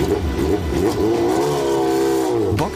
よっよっよっ。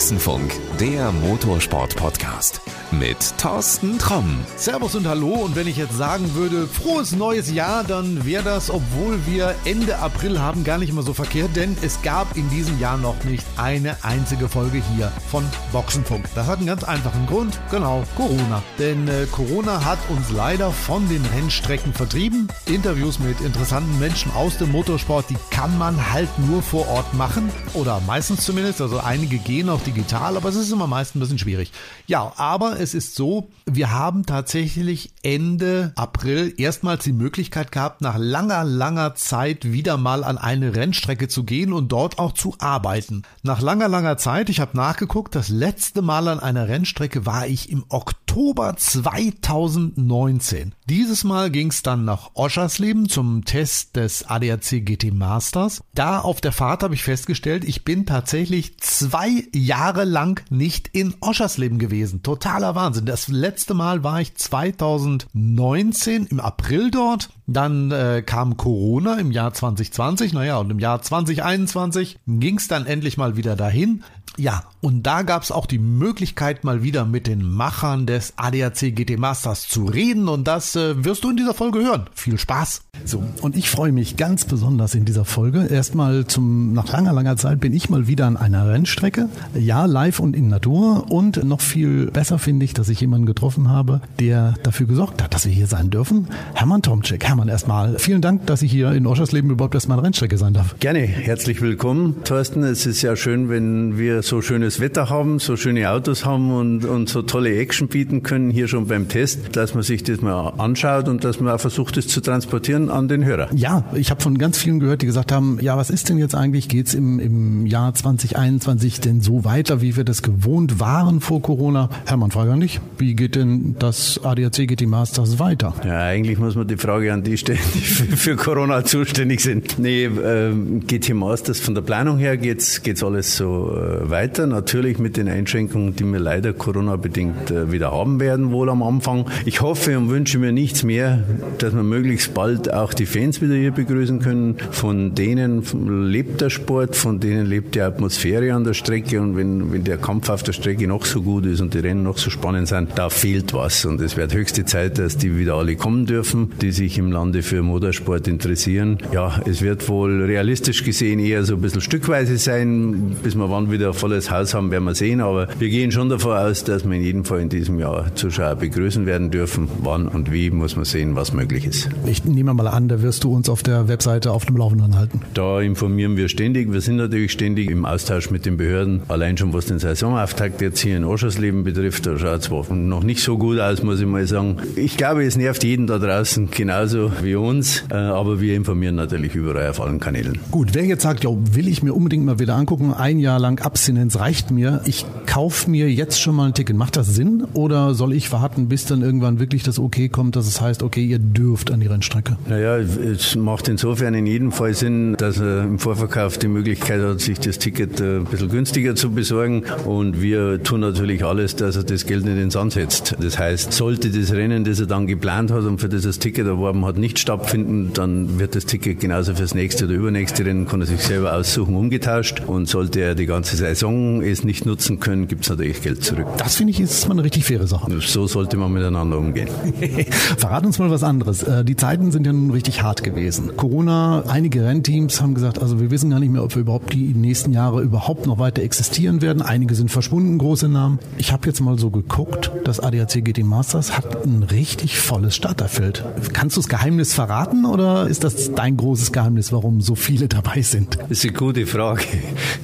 Boxenfunk, der Motorsport-Podcast mit Thorsten Tromm. Servus und Hallo und wenn ich jetzt sagen würde, frohes neues Jahr, dann wäre das, obwohl wir Ende April haben, gar nicht immer so verkehrt, denn es gab in diesem Jahr noch nicht eine einzige Folge hier von Boxenfunk. Das hat einen ganz einfachen Grund, genau, Corona. Denn äh, Corona hat uns leider von den Rennstrecken vertrieben. Interviews mit interessanten Menschen aus dem Motorsport, die kann man halt nur vor Ort machen oder meistens zumindest, also einige gehen auch digital, aber es ist immer meist ein bisschen schwierig. Ja, aber es ist so, wir haben tatsächlich Ende April erstmals die Möglichkeit gehabt, nach langer, langer Zeit wieder mal an eine Rennstrecke zu gehen und dort auch zu arbeiten. Nach langer, langer Zeit, ich habe nachgeguckt, das letzte Mal an einer Rennstrecke war ich im Oktober 2019. Dieses Mal ging es dann nach Oschersleben zum Test des ADAC GT Masters. Da auf der Fahrt habe ich festgestellt, ich bin tatsächlich zwei Jahre lang nicht in Oschersleben gewesen. Totaler Wahnsinn. Das letzte Mal war ich 2019 im April dort. Dann äh, kam Corona im Jahr 2020. Naja, und im Jahr 2021 ging es dann endlich mal wieder dahin. Ja, und da gab es auch die Möglichkeit, mal wieder mit den Machern des ADAC GT Masters zu reden. Und das äh, wirst du in dieser Folge hören. Viel Spaß! So, und ich freue mich ganz besonders in dieser Folge. Erstmal zum, nach langer, langer Zeit bin ich mal wieder an einer Rennstrecke. Ja, live und in Natur. Und noch viel besser finde ich, dass ich jemanden getroffen habe, der dafür gesorgt hat, dass wir hier sein dürfen. Hermann Tomczyk. Hermann, erstmal vielen Dank, dass ich hier in Oschersleben überhaupt erstmal eine Rennstrecke sein darf. Gerne. Herzlich willkommen, Thorsten. Es ist ja schön, wenn wir so schönes Wetter haben, so schöne Autos haben und, und so tolle Action bieten können, hier schon beim Test, dass man sich das mal anschaut und dass man auch versucht, es zu transportieren an den Hörer. Ja, ich habe von ganz vielen gehört, die gesagt haben, ja, was ist denn jetzt eigentlich? Geht's im, im Jahr 2021 denn so weiter, wie wir das gewohnt waren vor Corona? Hermann, frage an dich. Wie geht denn das ADAC GT Masters weiter? Ja, eigentlich muss man die Frage an die stellen, die für, für Corona zuständig sind. Nee, äh, GT Masters von der Planung her geht's geht's alles so äh, weiter. Natürlich mit den Einschränkungen, die wir leider Corona-bedingt äh, wieder haben werden, wohl am Anfang. Ich hoffe und wünsche mir nichts mehr, dass wir möglichst bald auch die Fans wieder hier begrüßen können. Von denen lebt der Sport, von denen lebt die Atmosphäre an der Strecke und wenn, wenn der Kampf auf der Strecke noch so gut ist und die Rennen noch so spannend sind, da fehlt was und es wird höchste Zeit, dass die wieder alle kommen dürfen, die sich im Lande für Motorsport interessieren. Ja, es wird wohl realistisch gesehen eher so ein bisschen stückweise sein, bis wir wann wieder volles Haus haben, werden wir sehen, aber wir gehen schon davon aus, dass wir in jedem Fall in diesem Jahr Zuschauer begrüßen werden dürfen. Wann und wie muss man sehen, was möglich ist. Ich nehme mal an, da wirst du uns auf der Webseite auf dem Laufenden halten. Da informieren wir ständig. Wir sind natürlich ständig im Austausch mit den Behörden. Allein schon was den Saisonauftakt jetzt hier in Oschersleben betrifft, da schaut es noch nicht so gut aus, muss ich mal sagen. Ich glaube, es nervt jeden da draußen genauso wie uns, äh, aber wir informieren natürlich überall auf allen Kanälen. Gut, wer jetzt sagt, ja, will ich mir unbedingt mal wieder angucken, ein Jahr lang Abstinenz reicht mir, ich kaufe mir jetzt schon mal ein Ticket. Macht das Sinn oder soll ich warten, bis dann irgendwann wirklich das Okay kommt, dass es heißt, okay, ihr dürft an die Rennstrecke? Naja, es macht insofern in jedem Fall Sinn, dass er im Vorverkauf die Möglichkeit hat, sich das Ticket äh, ein bisschen günstiger zu besorgen und wir tun natürlich alles, dass er das Geld nicht ins Sand setzt. Das heißt, sollte das Rennen, das er dann geplant hat und für das das Ticket erworben hat, nicht stattfinden, dann wird das Ticket genauso fürs nächste oder übernächste Rennen, kann er sich selber aussuchen, umgetauscht und sollte er die ganze Saison es nicht nutzen können, gibt es natürlich Geld zurück. Das finde ich ist mal eine richtig faire Sache. So sollte man miteinander umgehen. Verrat uns mal was anderes. Äh, Die Zeiten sind ja nun richtig hart gewesen. Corona, einige Rennteams haben gesagt, also wir wissen gar nicht mehr, ob wir überhaupt die nächsten Jahre überhaupt noch weiter existieren werden. Einige sind verschwunden, große Namen. Ich habe jetzt mal so geguckt, das ADAC GT Masters hat ein richtig volles Starterfeld. Kannst du das Geheimnis verraten oder ist das dein großes Geheimnis, warum so viele dabei sind? Das ist eine gute Frage.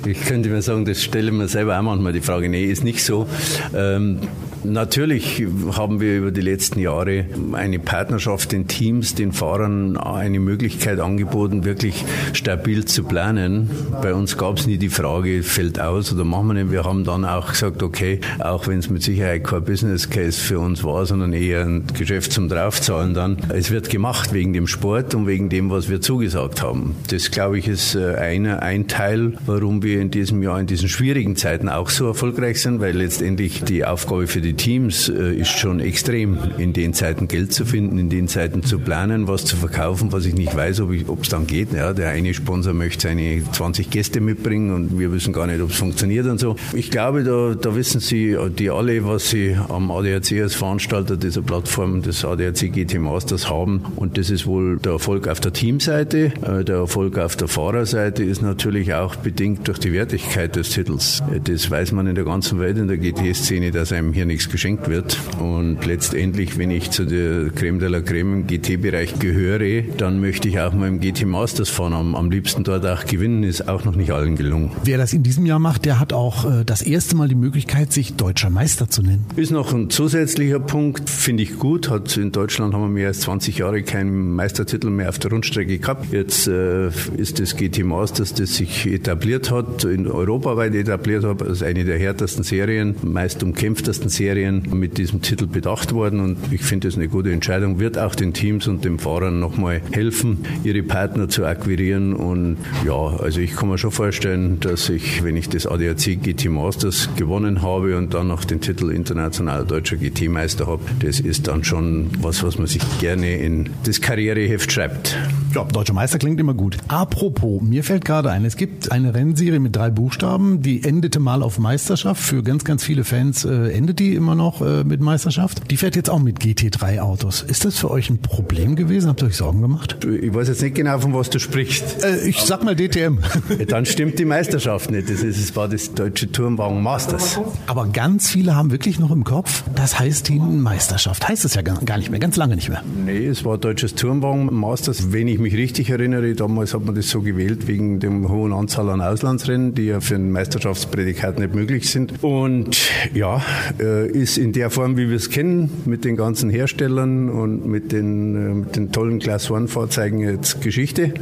Ich könnte mir sagen, das stelle mir selber auch manchmal die Frage. Nee, ist nicht so. Ähm, natürlich haben wir über die letzten Jahre eine Partnerschaft den Teams, den Fahrern eine Möglichkeit angeboten, wirklich stabil zu planen. Bei uns gab es nie die Frage, fällt aus oder machen wir nicht. Wir haben dann auch gesagt, okay, auch wenn es mit Sicherheit kein Business Case für uns war, sondern eher ein Geschäft zum Draufzahlen dann, es wird gemacht wegen dem Sport und wegen dem, was wir zugesagt haben. Das, glaube ich, ist äh, eine, ein Teil, warum wir in diesem Jahr, in diesen schwierigen Zeiten auch so erfolgreich sind, weil letztendlich die Aufgabe für die Teams äh, ist schon extrem, in den Zeiten Geld zu finden, in den Zeiten zu planen, was zu verkaufen, was ich nicht weiß, ob es dann geht. Ja, der eine Sponsor möchte seine 20 Gäste mitbringen und wir wissen gar nicht, ob es funktioniert und so. Ich glaube, da, da wissen Sie, die alle, was Sie am ADAC als Veranstalter dieser Plattform des ADAC GT Masters haben. Und das ist wohl der Erfolg auf der Teamseite. Äh, der Erfolg auf der Fahrerseite ist natürlich auch bedingt durch die Wertigkeit des Titels. Das weiß man in der ganzen Welt in der GT-Szene, dass einem hier nichts geschenkt wird. Und letztendlich, wenn ich zu der Creme de la Creme im GT-Bereich gehöre, dann möchte ich auch mal im GT Masters fahren. Am, am liebsten dort auch gewinnen, ist auch noch nicht allen gelungen. Wer das in diesem Jahr macht, der hat auch äh, das erste Mal die Möglichkeit, sich deutscher Meister zu nennen. Ist noch ein zusätzlicher Punkt, finde ich gut. Hat in Deutschland haben wir mehr als 20 Jahre keinen Meistertitel mehr auf der Rundstrecke gehabt. Jetzt äh, ist das GT Masters, das sich etabliert hat, in europaweit etabliert hat, als eine der härtesten Serien, meist umkämpftesten Serien mit diesem Titel bedacht worden. Und ich finde das eine gute Entscheidung. Wird auch den Teams und den Fahrern nochmal helfen, ihre Partner zu akquirieren. Und ja, also ich kann mir schon vorstellen, dass ich, wenn ich das ADAC GT Masters gewonnen habe und dann noch den Titel internationaler deutscher GT-Meister habe, das ist dann schon was, was man sich gerne in das Karriereheft schreibt. Ja, deutscher Meister klingt immer gut. Apropos, mir fällt gerade ein, es gibt eine Rennserie mit drei Buchstaben, die endete mal auf Meisterschaft. Für ganz, ganz viele Fans äh, endet die immer noch äh, mit Meisterschaft. Die fährt jetzt auch mit GT3 Autos. Ist das für euch ein Problem gewesen? Habt ihr euch Sorgen gemacht? Ich weiß jetzt nicht genau, von was du sprichst. Äh, ich sag mal DTM. Dann stimmt die Meisterschaft nicht. Das, ist, das war das deutsche Turmwagen Masters. Aber ganz viele haben wirklich noch im Kopf, das heißt die Meisterschaft. Heißt es ja gar nicht mehr, ganz lange nicht mehr. Nee, es war deutsches Turmwagen Masters. Wenn ich mich richtig erinnere, damals hat man das so gewählt wegen der hohen Anzahl an Auslandsrennen, die ja für ein Meisterschaftsprädikat nicht möglich sind. Und ja, äh, ist in der Form, wie wir es kennen, mit den ganzen Herstellern und mit den, äh, mit den tollen Class One-Fahrzeugen jetzt Geschichte.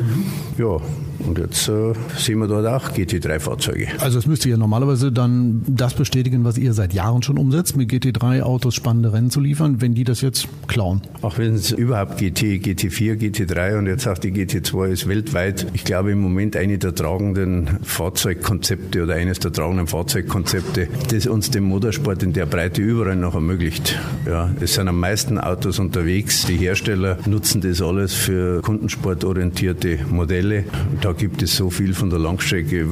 Ja, und jetzt äh, sehen wir dort auch GT3-Fahrzeuge. Also es müsste ja normalerweise dann das bestätigen, was ihr seit Jahren schon umsetzt, mit GT3-Autos spannende Rennen zu liefern, wenn die das jetzt klauen. Auch wenn es überhaupt GT, GT4, GT3 und jetzt auch die GT2 ist weltweit, ich glaube im Moment eine der tragenden Fahrzeugkonzepte oder eines der tragenden Fahrzeugkonzepte, das uns den Motorsport in der Breite überall noch ermöglicht. Ja, es sind am meisten Autos unterwegs. Die Hersteller nutzen das alles für kundensportorientierte Modelle. Da gibt es so viel von der Langstrecke.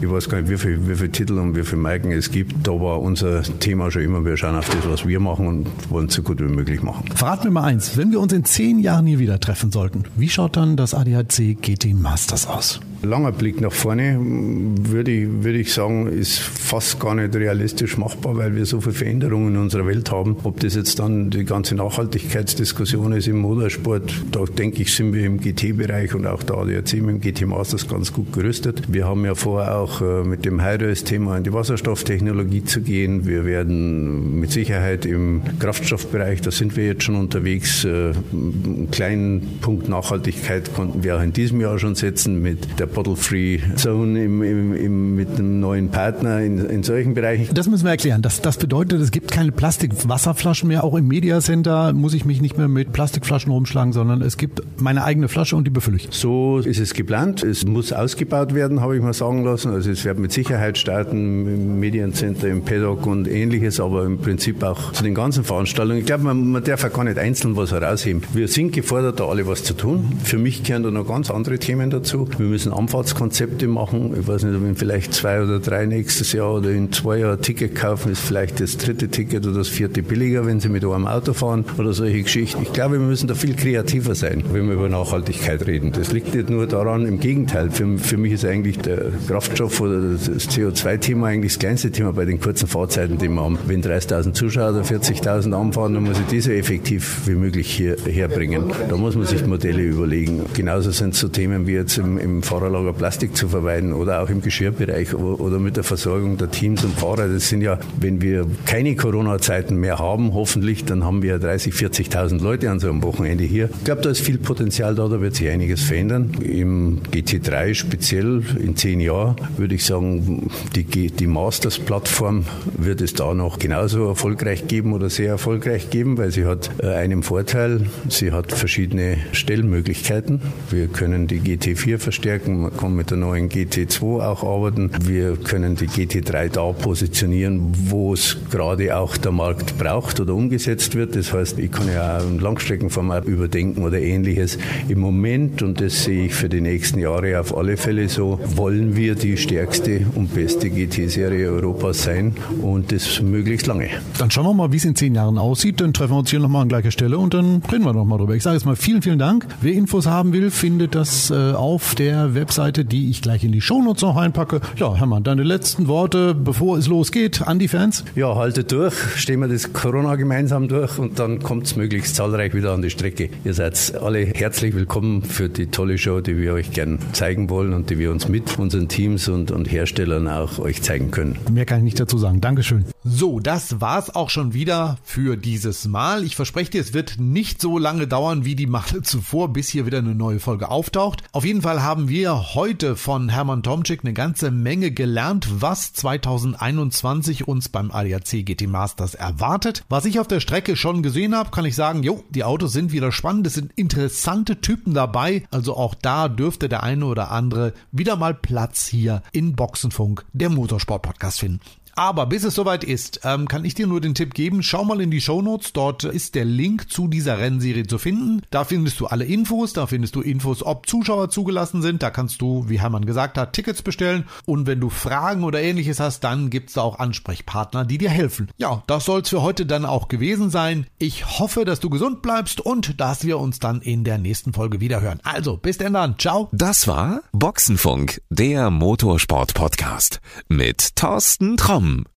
Ich weiß gar nicht, wie viele viel Titel und wie viele Marken es gibt. Da war unser Thema schon immer, wir schauen auf das, was wir machen und wollen es so gut wie möglich machen. Verrat mir mal eins, wenn wir uns in zehn Jahren hier wieder treffen sollten, wie schaut dann das ADAC GT Masters aus? Langer Blick nach vorne, würde ich, würde ich sagen, ist fast gar nicht realistisch machbar, weil wir so viele Veränderungen in unserer Welt haben. Ob das jetzt dann die ganze Nachhaltigkeitsdiskussion ist im Motorsport, da denke ich, sind wir im GT-Bereich und auch der ADAC mit dem GT Masters ganz gut gerüstet. Wir haben ja vor, auch äh, mit dem Hydros-Thema in die Wasserstofftechnologie zu gehen. Wir werden mit Sicherheit im Kraftstoffbereich, da sind wir jetzt schon unterwegs, äh, einen kleinen Punkt Nachhaltigkeit konnten wir auch in diesem Jahr schon setzen mit der Bottle-Free Zone im, im, im, mit einem neuen Partner in, in solchen Bereichen. Das müssen wir erklären. Das, das bedeutet, es gibt keine Plastikwasserflaschen mehr. Auch im Media Center muss ich mich nicht mehr mit Plastikflaschen rumschlagen, sondern es gibt meine eigene Flasche und die befülle ich. So ist es geplant. Es muss ausgebaut werden, habe ich mal sagen lassen. Also es wird mit Sicherheit starten im Mediencenter, im Paddock und ähnliches, aber im Prinzip auch zu den ganzen Veranstaltungen. Ich glaube, man, man darf auch gar nicht einzeln was herausheben. Wir sind gefordert, da alle was zu tun. Für mich gehören da noch ganz andere Themen dazu. Wir müssen Anfahrtskonzepte machen. Ich weiß nicht, ob wir vielleicht zwei oder drei nächstes Jahr oder in zwei Jahren Ticket kaufen, ist vielleicht das dritte Ticket oder das vierte billiger, wenn Sie mit einem Auto fahren oder solche Geschichten. Ich glaube, wir müssen da viel kreativer sein, wenn wir über Nachhaltigkeit reden. Das liegt nicht nur daran, im Gegenteil. Für, für mich ist eigentlich der Kraftstoff oder das CO2-Thema eigentlich das kleinste Thema bei den kurzen Fahrzeiten, die wir haben. Wenn 30.000 Zuschauer oder 40.000 anfahren, dann muss ich die so effektiv wie möglich hier, herbringen. Da muss man sich Modelle überlegen. Genauso sind so Themen wie jetzt im, im Fahrrad Fahrerlager Plastik zu vermeiden oder auch im Geschirrbereich oder mit der Versorgung der Teams und Fahrer. Das sind ja, wenn wir keine Corona-Zeiten mehr haben, hoffentlich, dann haben wir 30, 40.000 Leute an so einem Wochenende hier. Ich glaube, da ist viel Potenzial da, da wird sich einiges verändern. Im GT3 speziell in zehn Jahren würde ich sagen, die, die Masters-Plattform wird es da noch genauso erfolgreich geben oder sehr erfolgreich geben, weil sie hat äh, einen Vorteil, sie hat verschiedene Stellmöglichkeiten. Wir können die GT4 verstärken man kann mit der neuen GT2 auch arbeiten. Wir können die GT3 da positionieren, wo es gerade auch der Markt braucht oder umgesetzt wird. Das heißt, ich kann ja auch ein Langstreckenformat überdenken oder ähnliches. Im Moment, und das sehe ich für die nächsten Jahre auf alle Fälle so, wollen wir die stärkste und beste GT-Serie Europas sein und das möglichst lange. Dann schauen wir mal, wie es in zehn Jahren aussieht. Dann treffen wir uns hier nochmal an gleicher Stelle und dann reden wir nochmal drüber. Ich sage jetzt mal vielen, vielen Dank. Wer Infos haben will, findet das äh, auf der Webseite, die ich gleich in die Shownotes noch einpacke. Ja, Hermann, deine letzten Worte, bevor es losgeht, an die Fans? Ja, haltet durch, stehen wir das Corona gemeinsam durch und dann kommt es möglichst zahlreich wieder an die Strecke. Ihr seid alle herzlich willkommen für die tolle Show, die wir euch gern zeigen wollen und die wir uns mit unseren Teams und, und Herstellern auch euch zeigen können. Mehr kann ich nicht dazu sagen. Dankeschön. So, das war's auch schon wieder für dieses Mal. Ich verspreche dir, es wird nicht so lange dauern wie die Male zuvor, bis hier wieder eine neue Folge auftaucht. Auf jeden Fall haben wir heute von Hermann Tomczyk eine ganze Menge gelernt, was 2021 uns beim ADAC GT Masters erwartet. Was ich auf der Strecke schon gesehen habe, kann ich sagen, jo, die Autos sind wieder spannend, es sind interessante Typen dabei, also auch da dürfte der eine oder andere wieder mal Platz hier in Boxenfunk, der Motorsport Podcast finden. Aber bis es soweit ist, ähm, kann ich dir nur den Tipp geben, schau mal in die Show Notes. dort ist der Link zu dieser Rennserie zu finden. Da findest du alle Infos, da findest du Infos, ob Zuschauer zugelassen sind, da kannst du, wie Hermann gesagt hat, Tickets bestellen und wenn du Fragen oder ähnliches hast, dann gibt's da auch Ansprechpartner, die dir helfen. Ja, das soll's für heute dann auch gewesen sein. Ich hoffe, dass du gesund bleibst und dass wir uns dann in der nächsten Folge wiederhören. Also, bis denn dann, ciao. Das war Boxenfunk, der Motorsport-Podcast mit Thorsten Tromm um